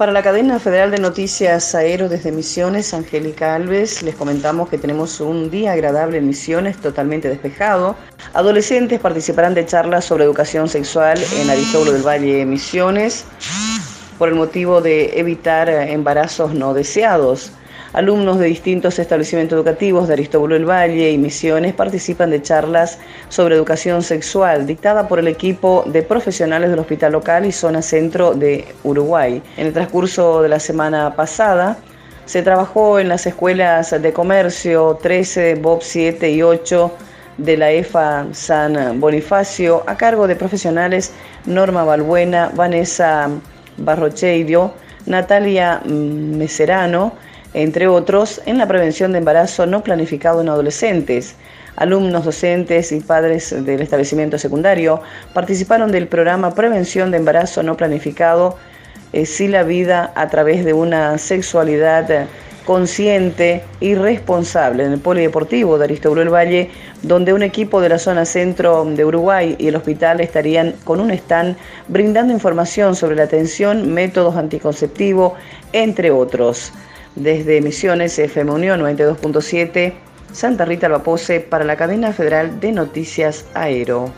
Para la cadena federal de noticias Aero desde Misiones, Angélica Alves, les comentamos que tenemos un día agradable en Misiones, totalmente despejado. Adolescentes participarán de charlas sobre educación sexual en Aristóbulo del Valle Misiones por el motivo de evitar embarazos no deseados. Alumnos de distintos establecimientos educativos de Aristóbulo del Valle y Misiones participan de charlas sobre educación sexual dictada por el equipo de profesionales del Hospital Local y Zona Centro de Uruguay. En el transcurso de la semana pasada se trabajó en las escuelas de comercio 13, Bob 7 y 8 de la EFA San Bonifacio a cargo de profesionales Norma Balbuena, Vanessa Barrocheidio, Natalia Meserano, entre otros, en la prevención de embarazo no planificado en adolescentes. Alumnos, docentes y padres del establecimiento secundario participaron del programa Prevención de Embarazo no planificado, eh, si la vida a través de una sexualidad consciente y responsable en el Polideportivo de Aristóbulo del Valle, donde un equipo de la zona centro de Uruguay y el hospital estarían con un stand brindando información sobre la atención, métodos anticonceptivos, entre otros desde Misiones FM Unión 92.7, Santa Rita Albapose para la cadena federal de noticias Aero.